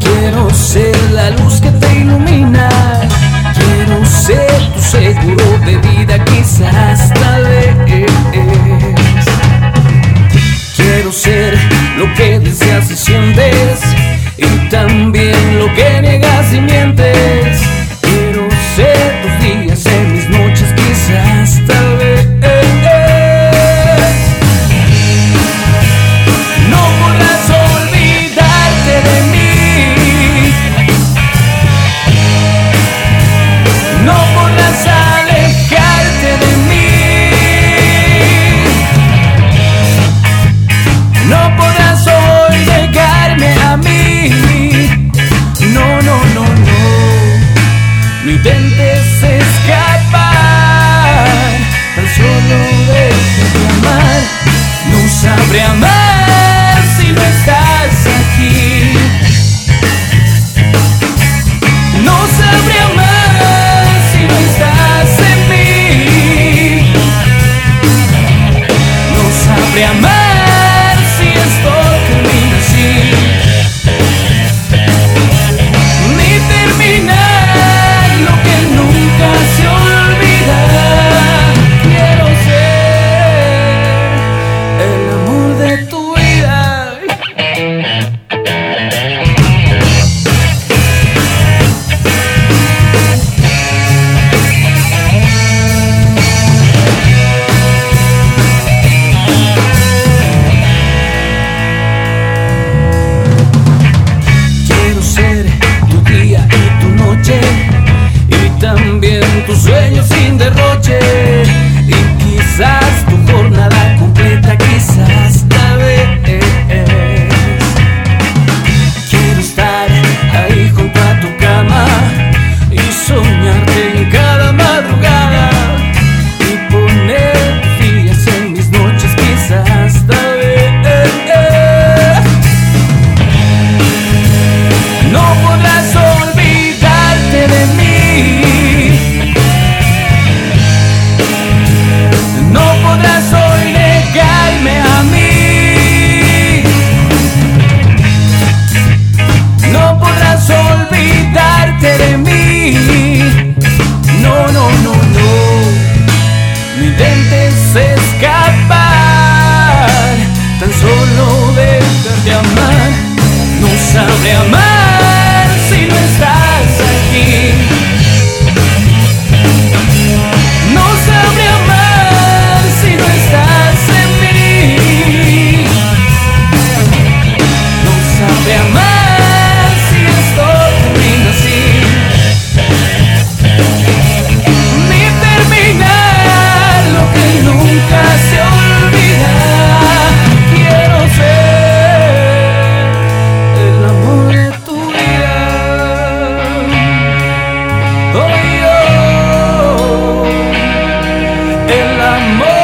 Quiero ser la luz que te ilumina. Quiero ser tu seguro de vida, quizás tal vez. Quiero ser lo que deseas y sientes. Y también lo que niegas y mientes More.